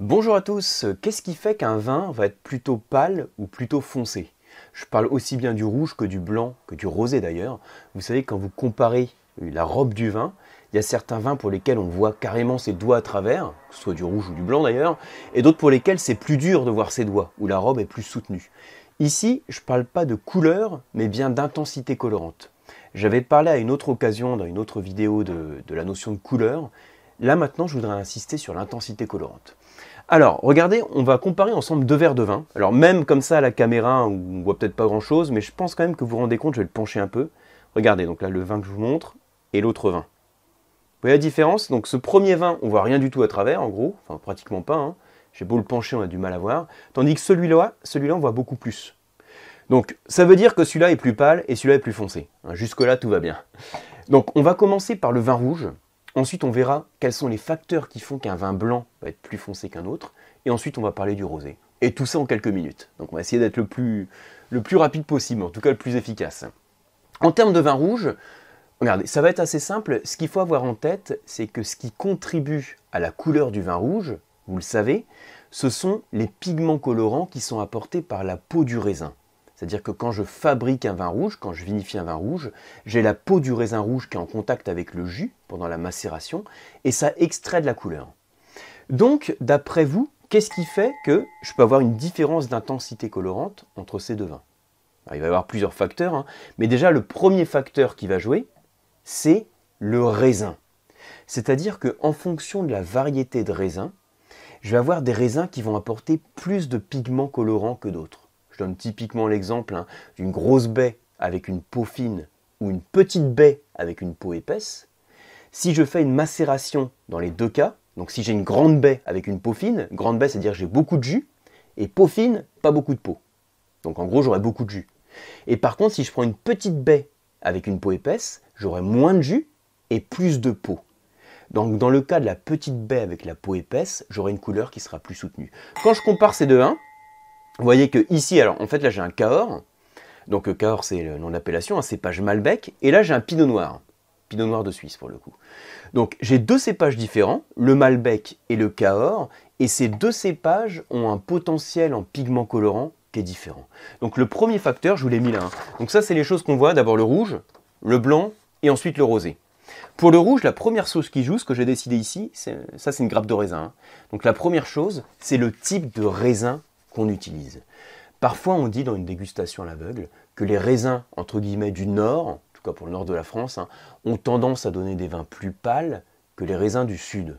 Bonjour à tous, qu'est-ce qui fait qu'un vin va être plutôt pâle ou plutôt foncé? Je parle aussi bien du rouge que du blanc, que du rosé d'ailleurs. Vous savez, quand vous comparez la robe du vin, il y a certains vins pour lesquels on voit carrément ses doigts à travers, que ce soit du rouge ou du blanc d'ailleurs, et d'autres pour lesquels c'est plus dur de voir ses doigts, où la robe est plus soutenue. Ici, je ne parle pas de couleur, mais bien d'intensité colorante. J'avais parlé à une autre occasion, dans une autre vidéo, de, de la notion de couleur. Là maintenant, je voudrais insister sur l'intensité colorante. Alors, regardez, on va comparer ensemble deux verres de vin. Alors, même comme ça à la caméra, on voit peut-être pas grand-chose, mais je pense quand même que vous vous rendez compte, je vais le pencher un peu. Regardez, donc là, le vin que je vous montre et l'autre vin. Vous voyez la différence? Donc, ce premier vin, on voit rien du tout à travers, en gros, enfin pratiquement pas. Hein. J'ai beau le pencher, on a du mal à voir. Tandis que celui-là, celui-là, on voit beaucoup plus. Donc, ça veut dire que celui-là est plus pâle et celui-là est plus foncé. Jusque-là, tout va bien. Donc, on va commencer par le vin rouge. Ensuite, on verra quels sont les facteurs qui font qu'un vin blanc va être plus foncé qu'un autre. Et ensuite, on va parler du rosé. Et tout ça en quelques minutes. Donc, on va essayer d'être le plus, rapide possible, en tout cas le plus efficace. En termes de vin rouge, regardez, ça va être assez simple. Ce qu'il faut avoir en tête, c'est que ce qui contribue à la couleur du vin rouge, vous le savez, ce sont les pigments colorants qui sont apportés par la peau du raisin. C'est-à-dire que quand je fabrique un vin rouge, quand je vinifie un vin rouge, j'ai la peau du raisin rouge qui est en contact avec le jus pendant la macération, et ça extrait de la couleur. Donc, d'après vous, qu'est-ce qui fait que je peux avoir une différence d'intensité colorante entre ces deux vins? Il va y avoir plusieurs facteurs, hein, mais déjà le premier facteur qui va jouer, c'est le raisin. C'est-à-dire qu'en fonction de la variété de raisin, je vais avoir des raisins qui vont apporter plus de pigments colorants que d'autres donne typiquement l'exemple hein, d'une grosse baie avec une peau fine ou une petite baie avec une peau épaisse. Si je fais une macération dans les deux cas, donc si j'ai une grande baie avec une peau fine, grande baie c'est-à-dire j'ai beaucoup de jus, et peau fine, pas beaucoup de peau. Donc en gros j'aurai beaucoup de jus. Et par contre si je prends une petite baie avec une peau épaisse, j'aurai moins de jus et plus de peau. Donc dans le cas de la petite baie avec la peau épaisse, j'aurai une couleur qui sera plus soutenue. Quand je compare ces deux vins, vous voyez que ici, alors en fait là j'ai un Cahors, donc euh, Cahors c'est le nom d'appellation, un cépage Malbec, et là j'ai un Pinot Noir, Pinot Noir de Suisse pour le coup. Donc j'ai deux cépages différents, le Malbec et le Cahors, et ces deux cépages ont un potentiel en pigment colorant qui est différent. Donc le premier facteur, je vous l'ai mis là. Hein. Donc ça c'est les choses qu'on voit, d'abord le rouge, le blanc et ensuite le rosé. Pour le rouge, la première chose qui joue, ce que j'ai décidé ici, ça c'est une grappe de raisin. Hein. Donc la première chose, c'est le type de raisin qu'on utilise. Parfois, on dit dans une dégustation à l'aveugle que les raisins, entre guillemets, du nord, en tout cas pour le nord de la France, hein, ont tendance à donner des vins plus pâles que les raisins du sud.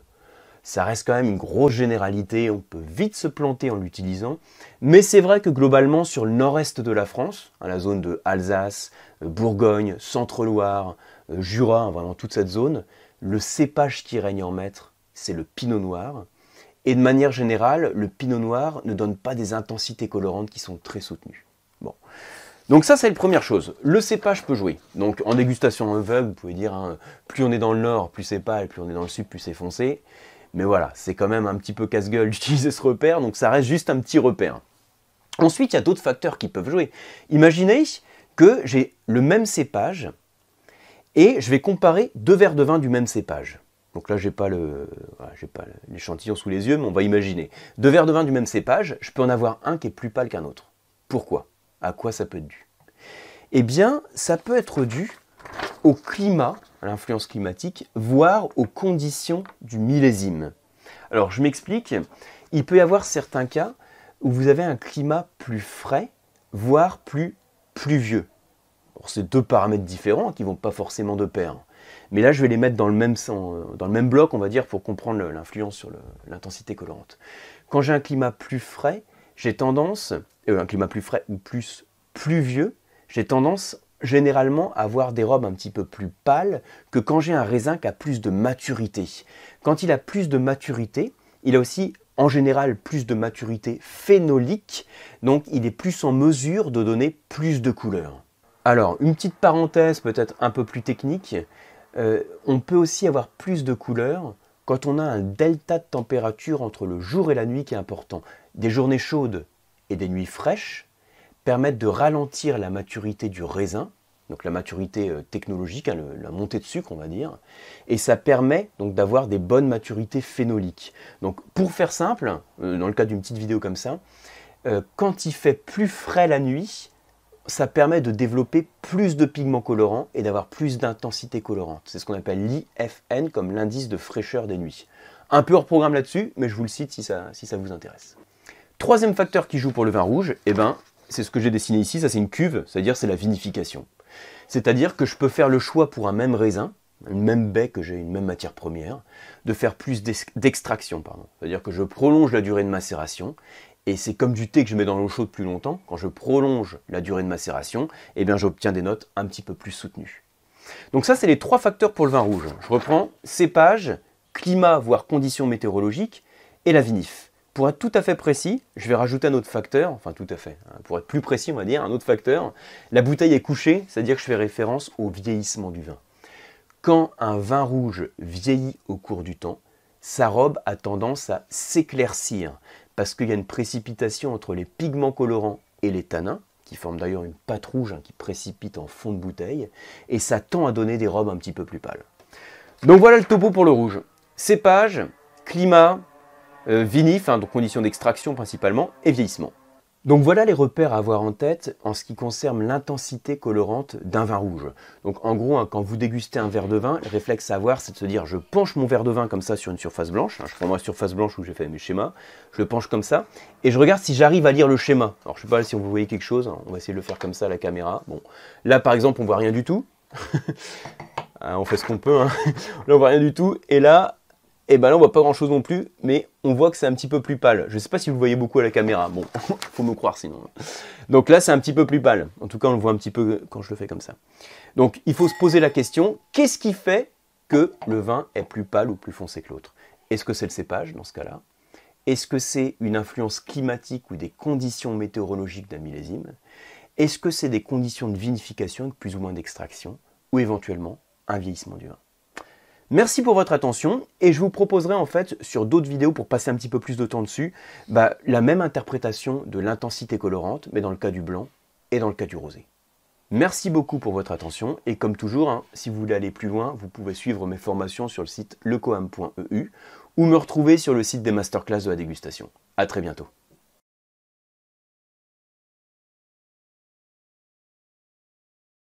Ça reste quand même une grosse généralité, on peut vite se planter en l'utilisant, mais c'est vrai que globalement sur le nord-est de la France, hein, la zone de Alsace, euh, Bourgogne, Centre-Loire, euh, Jura, hein, vraiment toute cette zone, le cépage qui règne en maître, c'est le pinot noir, et de manière générale, le pinot noir ne donne pas des intensités colorantes qui sont très soutenues. Bon. Donc ça, c'est la première chose. Le cépage peut jouer. Donc en dégustation aveugle, vous pouvez dire, hein, plus on est dans le nord, plus c'est pâle, plus on est dans le sud, plus c'est foncé. Mais voilà, c'est quand même un petit peu casse-gueule d'utiliser ce repère, donc ça reste juste un petit repère. Ensuite, il y a d'autres facteurs qui peuvent jouer. Imaginez que j'ai le même cépage et je vais comparer deux verres de vin du même cépage. Donc là, je n'ai pas l'échantillon sous les yeux, mais on va imaginer. Deux verres de vin du même cépage, je peux en avoir un qui est plus pâle qu'un autre. Pourquoi? À quoi ça peut être dû? Eh bien, ça peut être dû au climat, à l'influence climatique, voire aux conditions du millésime. Alors, je m'explique. Il peut y avoir certains cas où vous avez un climat plus frais, voire plus pluvieux. C'est deux paramètres différents qui ne vont pas forcément de pair. Mais là, je vais les mettre dans le même, euh, dans le même bloc, on va dire, pour comprendre l'influence sur l'intensité colorante. Quand j'ai un climat plus frais, j'ai tendance, euh, un climat plus frais ou plus pluvieux, j'ai tendance généralement à avoir des robes un petit peu plus pâles que quand j'ai un raisin qui a plus de maturité. Quand il a plus de maturité, il a aussi en général plus de maturité phénolique, donc il est plus en mesure de donner plus de couleurs. Alors, une petite parenthèse peut-être un peu plus technique, euh, on peut aussi avoir plus de couleurs quand on a un delta de température entre le jour et la nuit qui est important. Des journées chaudes et des nuits fraîches permettent de ralentir la maturité du raisin donc la maturité euh, technologique, hein, la montée de sucre, on va dire, et ça permet donc d'avoir des bonnes maturités phénoliques. Donc pour faire simple, euh, dans le cas d'une petite vidéo comme ça, quand il fait plus frais la nuit, ça permet de développer plus de pigments colorants et d'avoir plus d'intensité colorante. C'est ce qu'on appelle l'IFN comme l'indice de fraîcheur des nuits. Un peu hors programme là-dessus, mais je vous le cite si ça, vous intéresse. Troisième facteur qui joue pour le vin rouge, eh ben, c'est ce que j'ai dessiné ici, ça c'est une cuve, c'est-à-dire c'est la vinification. C'est-à-dire que je peux faire le choix pour un même raisin, une même baie que j'ai une même matière première, de faire plus d'extraction. C'est-à-dire que je prolonge la durée de macération, et c'est comme du thé que je mets dans l'eau chaude plus longtemps, quand je prolonge la durée de macération, eh bien j'obtiens des notes un petit peu plus soutenues. Donc ça, c'est les trois facteurs pour le vin rouge. Je reprends cépage, climat, voire conditions météorologiques, et la vinif. Pour être tout à fait précis, je vais rajouter un autre facteur, enfin tout à fait, hein, pour être plus précis on va dire, un autre facteur, la bouteille est couchée, c'est-à-dire que je fais référence au vieillissement du vin. Quand un vin rouge vieillit au cours du temps, sa robe a tendance à s'éclaircir, parce qu'il y a une précipitation entre les pigments colorants et les tanins, qui forment d'ailleurs une pâte rouge hein, qui précipite en fond de bouteille, et ça tend à donner des robes un petit peu plus pâles. Donc voilà le topo pour le rouge. Cépage, climat, euh, vinif, hein, donc conditions d'extraction principalement, et vieillissement. Donc voilà les repères à avoir en tête en ce qui concerne l'intensité colorante d'un vin rouge. Donc en gros, hein, quand vous dégustez un verre de vin, le réflexe à avoir, c'est de se dire je penche mon verre de vin comme ça sur une surface blanche. Hein, je prends ma surface blanche où j'ai fait mes schémas, je le penche comme ça, et je regarde si j'arrive à lire le schéma. Alors je sais pas si vous voyez quelque chose, on va essayer de le faire comme ça à la caméra. Bon, là par exemple, on voit rien du tout. on fait ce qu'on peut. Là on voit rien du tout, et là et eh ben là on voit pas grand chose non plus, mais on voit que c'est un petit peu plus pâle. Je sais pas si vous voyez beaucoup à la caméra, bon, faut me croire sinon. Donc là c'est un petit peu plus pâle, en tout cas on le voit un petit peu quand je le fais comme ça. Donc il faut se poser la question, qu'est-ce qui fait que le vin est plus pâle ou plus foncé que l'autre? Est-ce que c'est le cépage dans ce cas-là? Est-ce que c'est une influence climatique ou des conditions météorologiques d'un millésime? Est-ce que c'est des conditions de vinification avec plus ou moins d'extraction? Ou éventuellement un vieillissement du vin? Merci pour votre attention et je vous proposerai en fait sur d'autres vidéos pour passer un petit peu plus de temps dessus, bah, la même interprétation de l'intensité colorante, mais dans le cas du blanc et dans le cas du rosé. Merci beaucoup pour votre attention et comme toujours, hein, si vous voulez aller plus loin, vous pouvez suivre mes formations sur le site lecoam.eu ou me retrouver sur le site des masterclass de la dégustation. A très bientôt.